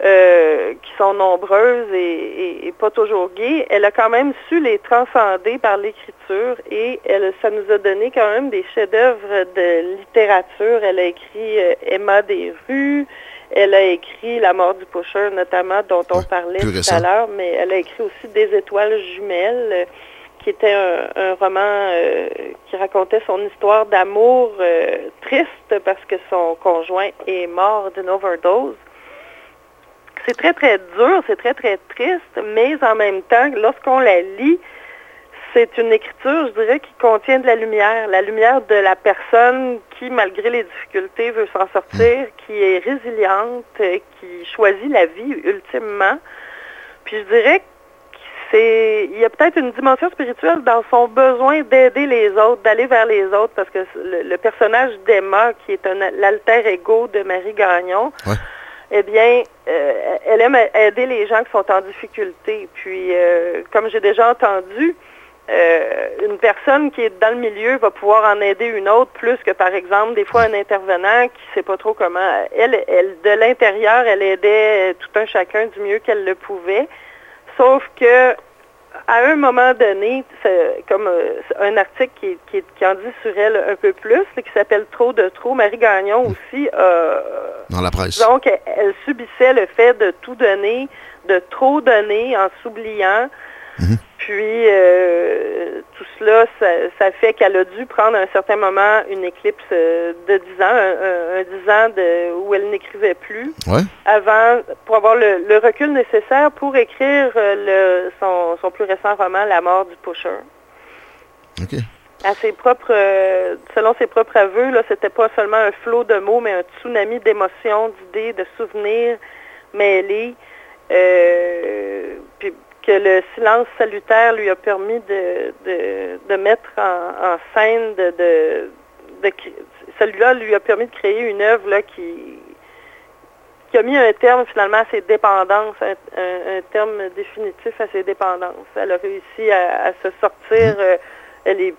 euh, qui sont nombreuses et, et- et pas toujours gaies, elle a quand même su les transcender par l'écriture et elle, ça nous a donné quand même des chefs-d'œuvre de littérature. Elle a écrit euh, Emma des rues, elle a écrit La mort du pusher notamment, dont on Ouais, parlait tout récent. à l'heure, mais elle a écrit aussi Des étoiles jumelles. euh, qui était un, un roman euh, qui racontait son histoire d'amour triste parce que son conjoint est mort d'une overdose. C'est très, très dur, c'est très, très triste, mais en même temps, lorsqu'on la lit, c'est une écriture, je dirais, qui contient de la lumière, la lumière de la personne qui, malgré les difficultés, veut s'en sortir, qui est résiliente, qui choisit la vie ultimement. Puis je dirais que c'est, il y a peut-être une dimension spirituelle dans son besoin d'aider les autres, d'aller vers les autres, parce que le, le personnage d'Emma, qui est un, l'alter ego de Marie Gagnon, Ouais. Eh bien, euh, elle aime aider les gens qui sont en difficulté. Puis, euh, comme j'ai déjà entendu, euh, une personne qui est dans le milieu va pouvoir en aider une autre plus que, par exemple, des fois un intervenant qui ne sait pas trop comment. Elle, elle, de l'intérieur, elle aidait tout un chacun du mieux qu'elle le pouvait. Sauf que à un moment donné, c'est comme euh, un article qui, qui, qui, en dit sur elle un peu plus, qui s'appelle Trop de trop. Marie Gagnon aussi Dans la presse. Donc, elle, elle, subissait le fait de tout donner, de trop donner en s'oubliant. Mhm. Puis, euh, tout cela, ça, ça fait qu'elle a dû prendre à un certain moment une éclipse euh, de 10 ans, un, un, un 10 ans de, où elle n'écrivait plus, Ouais. avant, pour avoir le, le recul nécessaire pour écrire euh, le, son, son plus récent roman, La mort du pusher. OK. À ses propres, selon ses propres aveux, là, c'était pas seulement un flot de mots, mais un tsunami d'émotions, d'idées, de souvenirs mêlés. Euh, puis que le silence salutaire lui a permis de, de, de mettre en, en scène, de, de, de celui-là lui a permis de créer une œuvre là, qui, qui a mis un terme finalement à ses dépendances, un, un, un terme définitif à ses dépendances. Elle a réussi à, à se sortir, euh, elle est,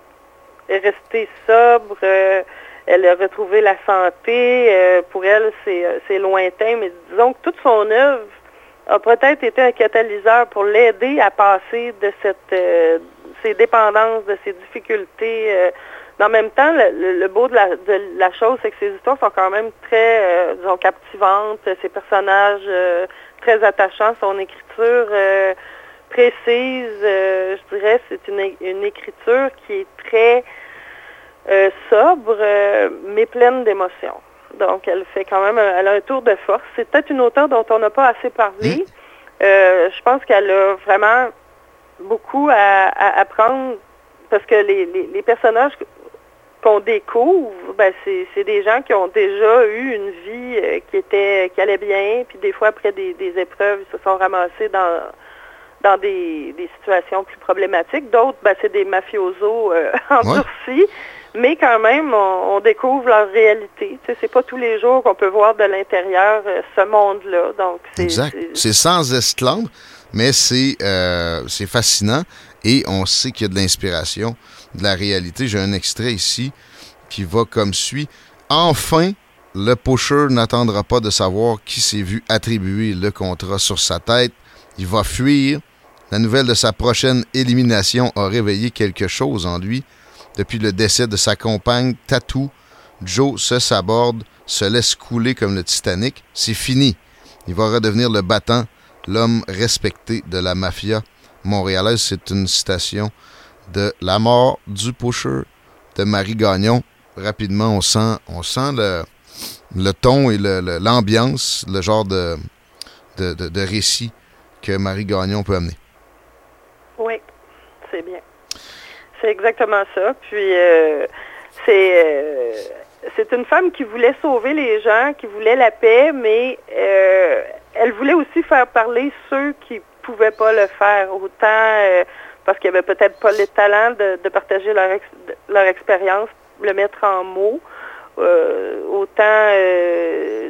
est restée sobre, euh, elle a retrouvé la santé. euh, pour elle, c'est c'est lointain, mais disons que toute son œuvre a peut-être été un catalyseur pour l'aider à passer de cette euh, ses dépendances, de ses difficultés. euh. mais en même temps, le, beau de la, chose, c'est que ces histoires sont quand même très, euh, disons, captivantes. Ces personnages euh, très attachants, son écriture euh, précise, je dirais, c'est une, une écriture qui est très sobre, mais pleine d'émotions. Donc, elle fait quand même, un- elle a un tour de force. C'est peut-être une auteure dont on n'a pas assez parlé. Euh, je pense qu'elle a vraiment beaucoup à, à apprendre parce que les, les, les personnages qu'on découvre, ben c'est, c'est des gens qui ont déjà eu une vie euh, qui était qui allait bien, puis des fois après des, des épreuves, ils se sont ramassés dans dans des, des situations plus problématiques. D'autres, ben, c'est des mafiosos euh, *laughs* endurcis, mais quand même, on, on découvre leur réalité. Sais, c'est pas tous les jours qu'on peut voir de l'intérieur euh, ce monde-là. Donc, c'est, Exact. c'est- C'est sans esclandre, mais c'est euh, c'est fascinant et on sait qu'il y a de l'inspiration, de la réalité. J'ai un extrait ici qui va comme suit. Enfin, le pusher n'attendra pas de savoir qui s'est vu attribuer le contrat sur sa tête. Il va fuir. La nouvelle de sa prochaine élimination a réveillé quelque chose en lui. Depuis le décès de sa compagne Tatou, Joe se saborde, se laisse couler comme le Titanic. C'est fini. Il va redevenir le battant, l'homme respecté de la mafia montréalaise. C'est une citation de La mort du pusher de Marie Gagnon. Rapidement, on sent, on sent le, le ton et l'ambiance, le, genre de récit que Marie Gagnon peut amener. Oui, c'est bien. C'est exactement ça. Puis euh, c'est euh, c'est une femme qui voulait sauver les gens, qui voulait la paix, mais euh, elle voulait aussi faire parler ceux qui pouvaient pas le faire autant parce qu'il y avait peut-être pas le talent de, partager leur leur expérience, le mettre en mots. Autant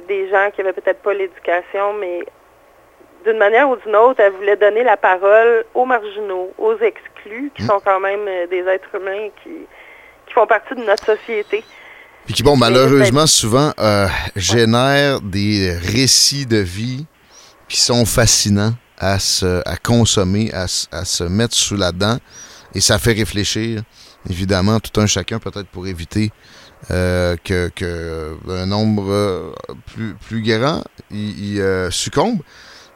des gens qui avaient peut-être pas l'éducation, mais d'une manière ou d'une autre, elle voulait donner la parole aux marginaux, aux exclus, qui sont quand même euh, des êtres humains qui, qui font partie de notre société. Puis qui, bon, malheureusement, souvent, euh, génèrent des récits de vie qui sont fascinants à, se, à consommer, à, se- à se mettre sous la dent. Et ça fait réfléchir, évidemment, tout un chacun, peut-être pour éviter euh, que, que un nombre euh, plus, plus grand y, y, euh, succombe.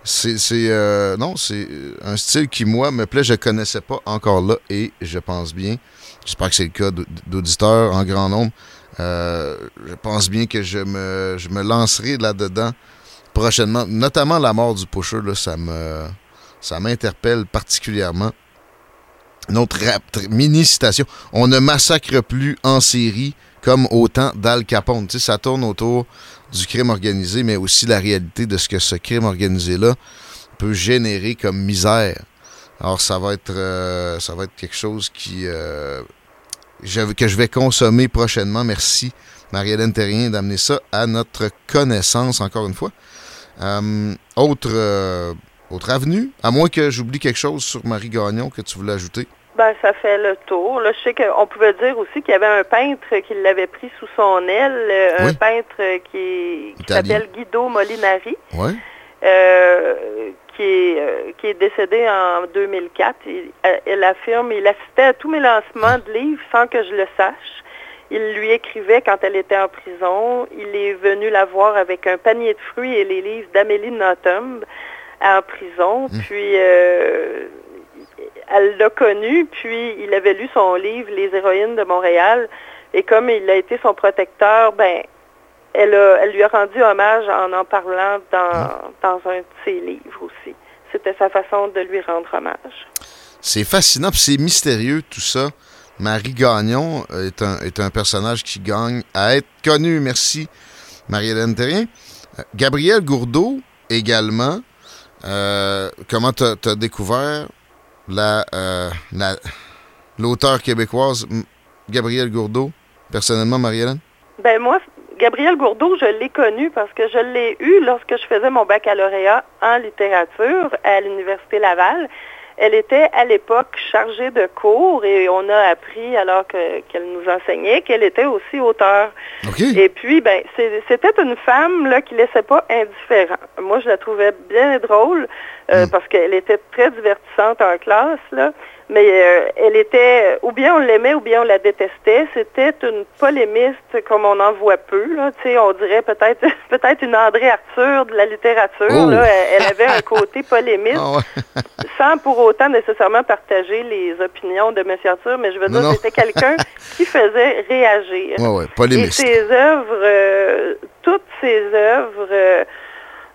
C'est, euh, non, c'est un style qui, moi, me plaît. Je connaissais pas encore là et je pense bien, j'espère que c'est le cas d'aud- d'auditeurs en grand nombre, euh, je pense bien que je me, je me lancerai là-dedans prochainement. Notamment la mort du pusher, là, ça me ça m'interpelle particulièrement. Tr- mini citation. On ne massacre plus en série comme au temps d'Al Capone. Ça tourne autour du crime organisé, mais aussi la réalité de ce que ce crime organisé-là peut générer comme misère. Alors, ça va être, euh, quelque chose qui, euh, que je vais consommer prochainement. Merci, Marie-Hélène Terrien, d'amener ça à notre connaissance, encore une fois. Euh, autre, autre avenue, à moins que j'oublie quelque chose sur Marie Gagnon que tu voulais ajouter. Ben, ça fait le tour. Là, je sais qu'on pouvait dire aussi qu'il y avait un peintre qui l'avait pris sous son aile, euh, un peintre qui, s'appelle Guido Molinari. Euh, qui est, euh, qui est décédé en 2004. elle affirme, il assistait à tous mes lancements de livres sans que je le sache. Il lui écrivait quand elle était en prison. Il est venu la voir avec un panier de fruits et les livres d'Amélie Nothomb en prison. Mmh. Puis euh, elle l'a connu, puis il avait lu son livre Les héroïnes de Montréal. Et comme il a été son protecteur, ben elle, elle lui a rendu hommage en en parlant dans, dans un de ses livres aussi. C'était sa façon de lui rendre hommage. C'est fascinant, puis c'est mystérieux tout ça. Marie Gagnon est un, est un personnage qui gagne à être connu. Merci, Marie-Hélène Terrien. Euh, Gabriel Gourdeau, également. Euh, comment tu as, découvert la, euh, l'auteur québécoise Gabrielle Gourdeau, personnellement, Marie-Hélène? Ben moi, Gabrielle Gourdeau, je l'ai connue parce que je l'ai eue lorsque je faisais mon baccalauréat en littérature à l'Université Laval. Elle était à l'époque chargée de cours et on a appris alors qu'elle nous enseignait qu'elle était aussi auteure. Et puis, ben, c'était une femme là, qui ne laissait pas indifférent. Moi, je la trouvais bien drôle euh, hmm. parce qu'elle était très divertissante en classe. Là mais euh, elle était, ou bien on l'aimait ou bien on la détestait. C'était une polémiste comme on en voit peu. Là. on dirait peut-être *laughs* peut-être une André Arthur de la littérature. Oh! Elle, avait un côté polémiste, ah *laughs* sans pour autant nécessairement partager les opinions de M. Arthur, mais je veux dire, c'était quelqu'un *laughs* qui faisait réagir. Et ses œuvres, euh, toutes ses œuvres... Euh,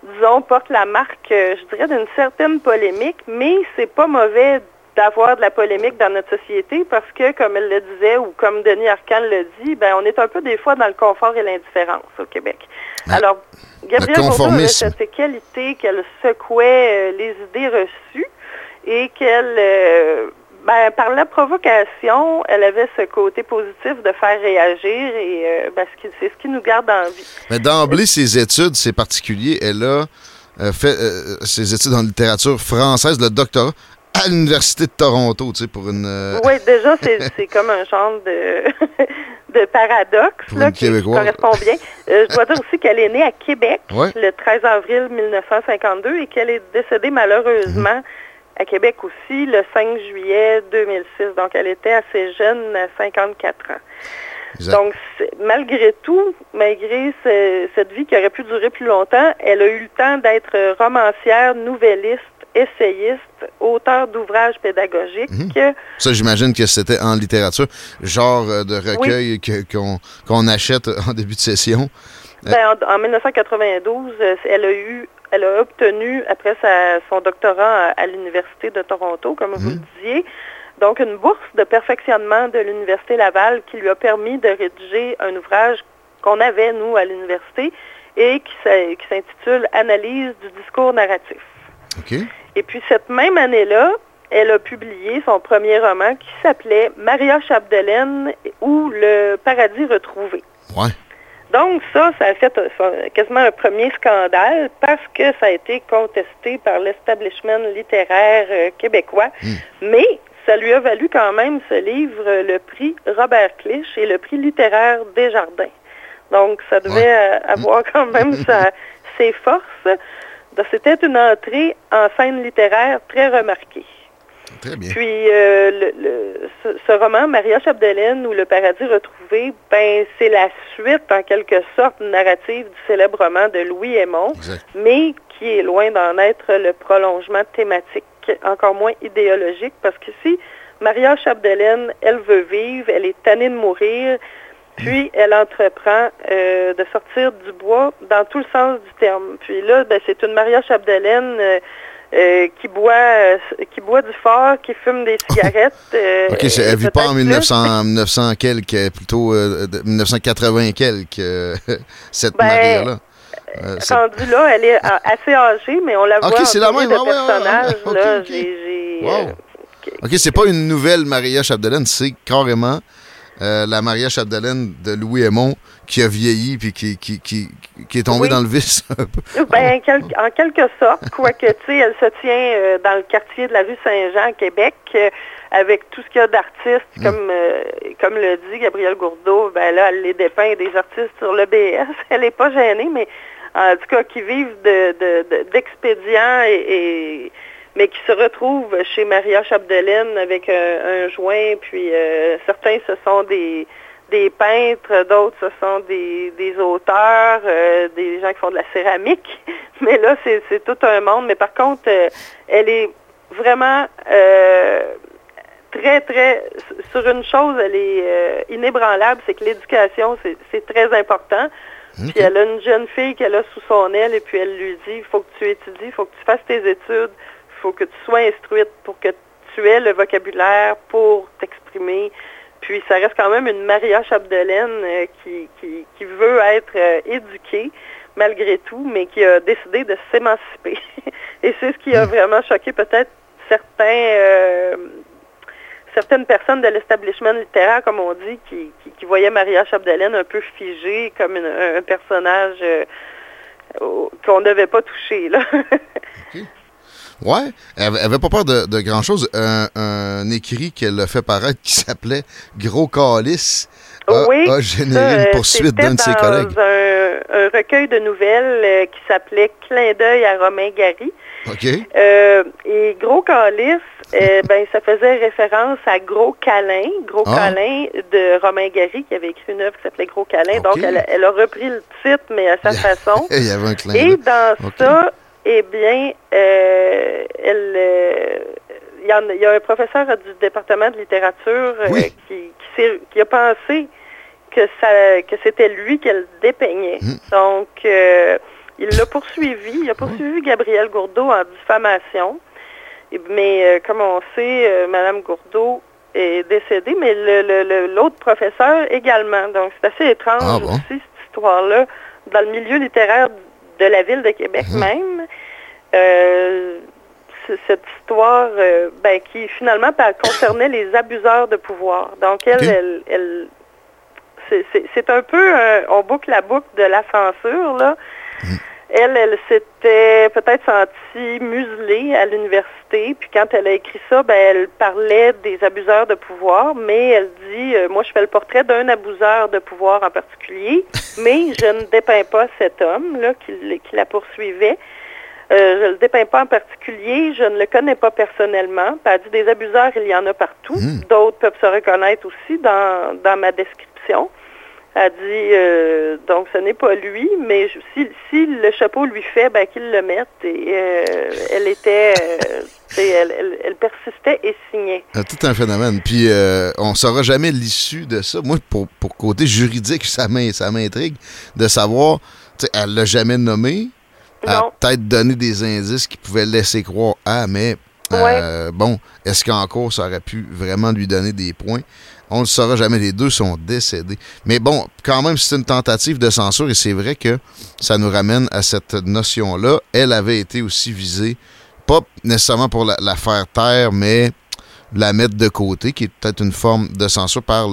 disons, portent la marque, je dirais, d'une certaine polémique, mais c'est pas mauvais d'avoir de la polémique dans notre société parce que, comme elle le disait, ou comme Denis Arcan le dit, ben, on est un peu des fois dans le confort et l'indifférence au Québec. Alors, Gabrielle Bourdieu avait cette qualité qu'elle secouait euh, les idées reçues et qu'elle, euh, ben, par la provocation, elle avait ce côté positif de faire réagir et euh, ben, c'est ce qui nous garde en vie. Mais d'emblée, ses études, c'est particulier. Elle a fait ses études en littérature française, le doctorat à l'Université de Toronto, tu sais, pour une... Euh, oui, déjà, *laughs* c'est comme un genre de, *laughs* de paradoxe là, qui, correspond bien. Euh, je dois dire aussi qu'elle est née à Québec le 13 avril 1952 et qu'elle est décédée malheureusement mhm. à Québec aussi le 5 juillet 2006. Donc, elle était assez jeune, à 54 ans. Donc, malgré tout, malgré cette vie qui aurait pu durer plus longtemps, elle a eu le temps d'être romancière, nouvelliste, essayiste, auteur d'ouvrages pédagogiques. Mhm. Ça, j'imagine que c'était en littérature, genre euh, de recueil qu'on achète en début de session. Euh, ben, en, 1992, euh, elle a eu, elle a obtenu, après son doctorat à, l'Université de Toronto, comme vous mhm. le disiez, donc une bourse de perfectionnement de l'Université Laval qui lui a permis de rédiger un ouvrage qu'on avait, nous, à l'université, et qui s'intitule Analyse du discours narratif. Et puis cette même année-là, elle a publié son premier roman qui s'appelait Maria Chapdelaine ou Le paradis retrouvé. Donc ça, ça a fait quasiment un premier scandale parce que ça a été contesté par l'establishment littéraire euh, québécois. Hmm. Mais ça lui a valu quand même ce livre le prix Robert Clich et le prix littéraire Desjardins. Donc ça devait euh, avoir *laughs* quand même ses forces. C'était une entrée en scène littéraire très remarquée. Très bien. Puis, euh, ce, roman, Maria Chapdelaine ou Le paradis retrouvé, ben, c'est la suite, en quelque sorte, narrative du célèbre roman de Louis Aymon, mais qui est loin d'en être le prolongement thématique, encore moins idéologique, parce que si Maria Chapdelaine, elle veut vivre, elle est tannée de mourir, puis, elle entreprend euh, de sortir du bois dans tout le sens du terme. Puis là, ben, c'est une Maria Chapdelaine euh, euh, qui boit qui boit du fort, qui fume des *laughs* cigarettes. OK, elle ne vit pas en 1900, 1900 quelques, plutôt 1980 quelques, *laughs* cette ben, Maria-là. Rendue là, elle est assez âgée, mais on la voit en c'est la même. de personnage. là, OK, c'est pas une nouvelle Maria Chapdelaine, c'est carrément euh, la Maria Chapdelaine de Louis Aymon qui a vieilli puis qui, qui, qui, qui est tombée dans le vice un peu. Ben, en quelque sorte, quoique, tu sais, elle se tient euh, dans le quartier de la rue Saint-Jean Québec euh, avec tout ce qu'il y a d'artistes, mm. comme, comme le dit Gabriel Gourdeau, ben là, elle les dépeint des artistes sur le BS. *laughs* Elle n'est pas gênée, mais en tout cas qui vivent d'expédients de, et, mais qui se retrouvent chez Maria Chapdelaine avec un, joint, puis certains ce sont des peintres, d'autres ce sont des, auteurs, des gens qui font de la céramique. *laughs* Mais là, c'est tout un monde. Mais par contre, elle est vraiment très, très, sur une chose, elle est euh, inébranlable, c'est que l'éducation, c'est très important. Puis elle a une jeune fille qu'elle a sous son aile et puis elle lui dit, il faut que tu étudies, il faut que tu fasses tes études, il faut que tu sois instruite pour que tu aies le vocabulaire pour t'exprimer. Puis ça reste quand même une Maria Chapdelaine euh, qui, qui, veut être euh, éduquée malgré tout, mais qui a décidé de s'émanciper. *laughs* et c'est ce qui a vraiment choqué peut-être certains certaines personnes de l'establishment littéraire, comme on dit, qui, qui, voyaient Maria Chapdelaine un peu figée comme un personnage euh, qu'on ne devait pas toucher. Là. *laughs* Ouais, elle avait pas peur de, grand-chose. Un, écrit qu'elle a fait paraître qui s'appelait Gros Calice a, oui, a généré une poursuite d'un de ses collègues. Un, un recueil de nouvelles euh, qui s'appelait Clin d'œil à Romain Gary. OK. Euh, et Gros Calice, euh, *laughs* ben, ça faisait référence à Gros Câlin, Gros ah. Câlin de Romain Gary, qui avait écrit une œuvre qui s'appelait Gros Câlin. Donc, elle, a repris le titre, mais à sa *laughs* façon. Il y avait un clin Et dans ça, eh bien, euh, elle, il, y a un professeur du département de littérature qui, qui, a pensé que, ça, que c'était lui qu'elle dépeignait. Hmm. Donc, il l'a poursuivi. Il a poursuivi Gabriel Gourdeau en diffamation. Mais euh, comme on sait, euh, Mme Gourdeau est décédée, mais l'autre professeur également. Donc c'est assez étrange ah aussi, cette histoire-là, dans le milieu littéraire de la ville de Québec mhm. même. Euh, cette histoire ben, qui finalement concernait les abuseurs de pouvoir. Donc elle, elle, c'est un peu, on boucle la boucle de la censure, là. Mhm elle, elle s'était peut-être sentie muselée à l'université. Puis quand elle a écrit ça, ben, elle parlait des abuseurs de pouvoir, mais elle dit, euh, moi je fais le portrait d'un abuseur de pouvoir en particulier, *laughs* mais je ne dépeins pas cet homme-là qui, la poursuivait. Euh, je ne le dépeins pas en particulier, je ne le connais pas personnellement. elle dit des abuseurs, il y en a partout. Hmm. D'autres peuvent se reconnaître aussi dans, dans ma description a dit euh, donc ce n'est pas lui, mais si, si, le chapeau lui fait, ben qu'il le mette. Et euh, elle était, euh, elle, elle, persistait et signait. Tout un phénomène. Puis on ne saura jamais l'issue de ça. Moi, pour, pour côté juridique, *laughs* ça m'intrigue de savoir. Elle l'a jamais nommé. Elle a peut-être donné des indices qui pouvaient laisser croire ah mais bon, est-ce qu'en cours ça aurait pu vraiment lui donner des points? On ne le saura jamais. Les deux sont décédés. Mais bon, quand même, c'est une tentative de censure et c'est vrai que ça nous ramène à cette notion-là. Elle avait été aussi visée, pas nécessairement pour la, faire taire, mais la mettre de côté, qui est peut-être une forme de censure par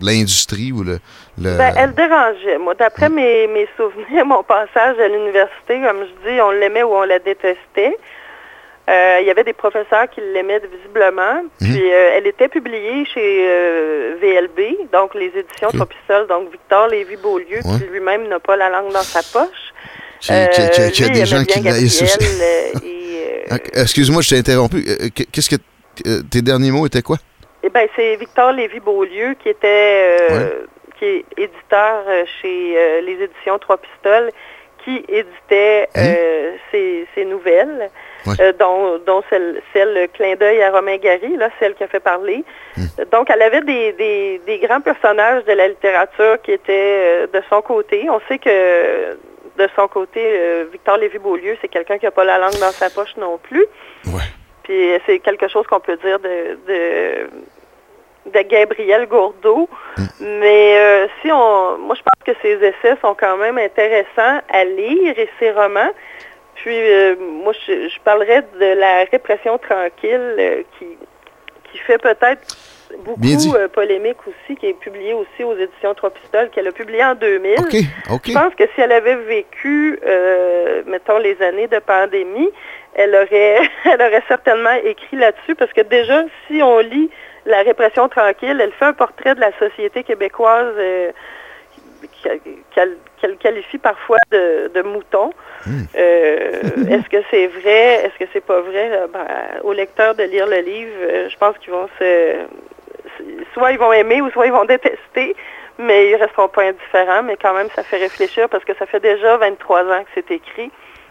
l'industrie ou le... Ben, elle dérangeait. Moi, d'après mes, mes souvenirs, *laughs* mon passage à l'université, comme je dis, on l'aimait ou on la détestait. Euh, il y avait des professeurs qui l'aimaient visiblement. Mhm. Puis euh, elle était publiée chez euh, VLB, donc les éditions okay. donc Victor Lévy-Beaulieu, qui lui-même n'a pas la langue dans sa poche. A des gens qui *laughs* Excuse-moi, je t'ai interrompu. Qu'est-ce que tes derniers mots étaient quoi? Eh bien, c'est Victor Lévy-Beaulieu qui était qui est éditeur chez les éditions Trois Pistoles, qui éditait mhm. ces nouvelles. Euh, dont, dont, celle, celle clin d'œil à Romain Gary, là, celle qui a fait parler. Hmm. Donc, elle avait des, des, des, grands personnages de la littérature qui étaient euh, de son côté. On sait que de son côté, euh, Victor Lévy-Beaulieu, c'est quelqu'un qui n'a pas la langue dans sa poche non plus. Puis c'est quelque chose qu'on peut dire de, de, de Gabriel Gourdeau. Hmm. Mais si on, moi je pense que ses essais sont quand même intéressants à lire et ses romans. Puis, euh, moi, je, parlerais de la répression tranquille euh, qui, qui fait peut-être beaucoup euh, polémique aussi, qui est publiée aussi aux éditions Trois Pistoles, qu'elle a publié en 2000. Je pense que si elle avait vécu, mettons, les années de pandémie, elle aurait, *laughs* elle aurait certainement écrit là-dessus, parce que déjà, si on lit La répression tranquille, elle fait un portrait de la société québécoise qu'elle qualifie parfois de, de mouton. Euh, est-ce que c'est vrai? Est-ce que c'est pas vrai? Ben, aux lecteurs de lire le livre, euh, je pense qu'ils vont se... Soit ils vont aimer ou soit ils vont détester, mais ils resteront pas indifférents. Mais quand même, ça fait réfléchir parce que ça fait déjà 23 ans que c'est écrit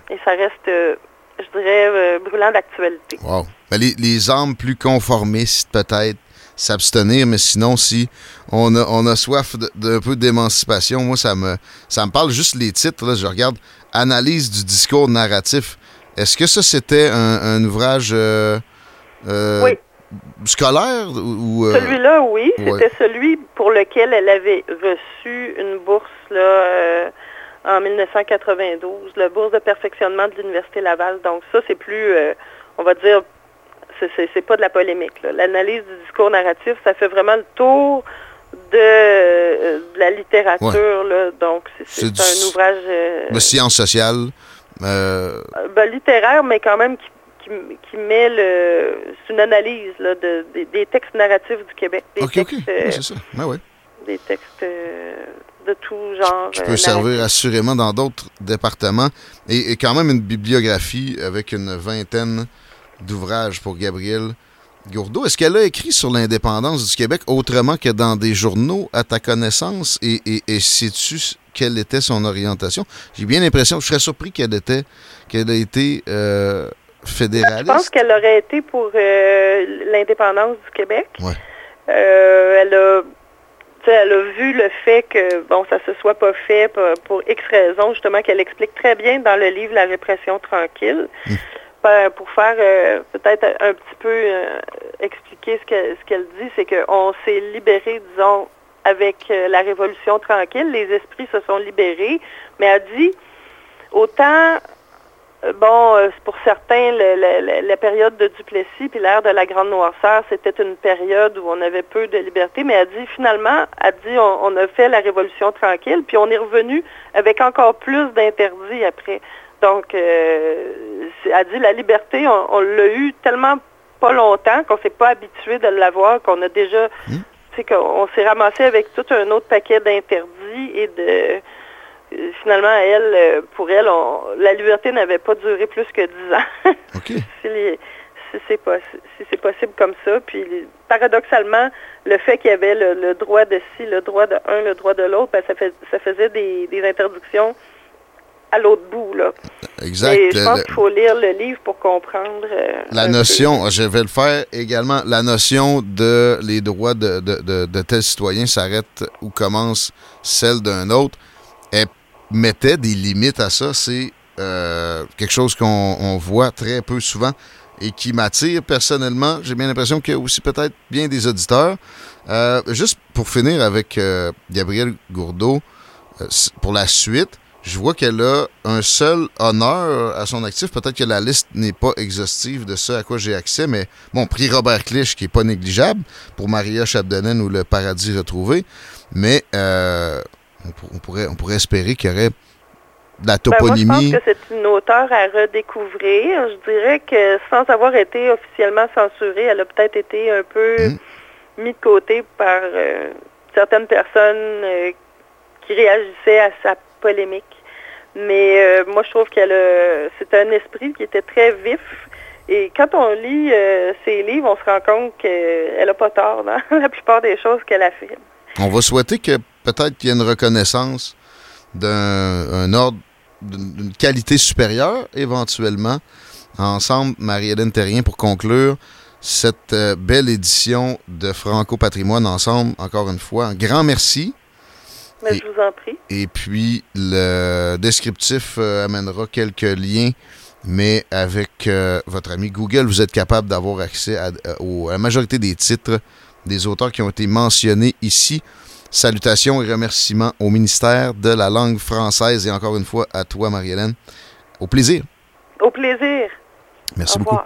et ça reste, euh, je dirais, brûlant d'actualité. Wow. Ben, les, les âmes plus conformistes, peut-être, s'abstenir, mais sinon, si on a, on a soif d'un peu d'émancipation, moi, ça me, ça me parle juste les titres. Là, je regarde Analyse du discours narratif. Est-ce que ça, c'était un, ouvrage euh, euh, scolaire? ou euh, Celui-là, oui. C'était celui pour lequel elle avait reçu une bourse là, en 1992, la bourse de perfectionnement de l'Université Laval. Donc ça, c'est plus, on va dire, c'est pas de la polémique. L'analyse du discours narratif, ça fait vraiment le tour de, euh, la littérature. Là, donc, c'est un ouvrage... Euh, de sciences sociales? Euh, ben, littéraire, mais quand même qui, qui, met le... C'est une analyse là, de, des, textes narratifs du Québec. Des OK, textes, OK. c'est ça. Ben, ouais. Des textes de tout genre. Qui peut servir assurément dans d'autres départements. Et, et, quand même une bibliographie avec une vingtaine d'ouvrages pour Gabriel Gourdeau. Est-ce qu'elle a écrit sur l'indépendance du Québec autrement que dans des journaux, à ta connaissance? Et, et, sais-tu quelle était son orientation? J'ai bien l'impression, je serais surpris qu'elle était qu'elle ait été euh, fédéraliste. Je pense qu'elle aurait été pour euh, l'indépendance du Québec. Ouais. Euh, elle a elle a vu le fait que bon ça se soit pas fait pour, X raisons, justement, qu'elle explique très bien dans le livre La répression tranquille. Hum pour faire euh, peut-être un petit peu euh, expliquer ce qu'elle dit, c'est qu'on s'est libéré, disons, avec euh, la Révolution tranquille, les esprits se sont libérés, mais elle dit, autant, bon, pour certains, la période de Duplessis puis l'ère de la Grande Noirceur, c'était une période où on avait peu de liberté, mais elle dit, finalement, elle dit, on a fait la Révolution tranquille, puis on est revenu avec encore plus d'interdits après. Donc, euh, elle dit la liberté, on, l'a eu tellement pas longtemps qu'on s'est pas habitué de l'avoir, qu'on a déjà, hmm. tu sais, qu'on s'est ramassé avec tout un autre paquet d'interdits et de euh, finalement, elle, euh, pour elle, la liberté n'avait pas duré plus que dix ans. *laughs* si c'est possible comme ça. Puis paradoxalement, le fait qu'il y avait le, droit de ci, le droit de un, le droit de l'autre, ben, ça, fait, ça faisait des, des interdictions à l'autre bout. Là. Exact. Et je pense qu'il faut lire le livre pour comprendre. Euh, la notion, je vais le faire également, la notion de les droits de, de, de, tel citoyen s'arrête où commence celle d'un autre. Elle mettait des limites à ça. C'est euh, quelque chose qu'on voit très peu souvent et qui m'attire personnellement. J'ai bien l'impression qu'il y a aussi peut-être bien des auditeurs. Euh, juste pour finir avec Gabriel Gourdeau, pour la suite, je vois qu'elle a un seul honneur à son actif. Peut-être que la liste n'est pas exhaustive de ce à quoi j'ai accès, mais bon, prix Robert Clich qui n'est pas négligeable pour Maria Chapdelaine ou Le Paradis retrouvé. Mais euh, on, pourrait, on pourrait espérer qu'il y aurait de la toponymie. Ben, moi, je pense que c'est une auteure à redécouvrir. Je dirais que sans avoir été officiellement censurée, elle a peut-être été un peu mise hmm. mis de côté par euh, certaines personnes euh, qui réagissaient à sa polémique. Mais euh, moi, je trouve qu'elle c'est un esprit qui était très vif. Et quand on lit euh, ses livres, on se rend compte qu'elle n'a pas tort dans *laughs* la plupart des choses qu'elle a fait. On va souhaiter que peut-être qu'il y ait une reconnaissance d'un ordre, d'une qualité supérieure, éventuellement. Ensemble, Marie-Hélène Terrien, pour conclure cette euh, belle édition de Franco Patrimoine ensemble, encore une fois. Un grand merci. Mais je vous en prie. Et puis, le descriptif euh, amènera quelques liens, mais avec euh, votre ami Google, vous êtes capable d'avoir accès à, la majorité des titres des auteurs qui ont été mentionnés ici. Salutations et remerciements au ministère de la langue française et encore une fois à toi, Marie-Hélène. Au plaisir. Au plaisir. Merci beaucoup.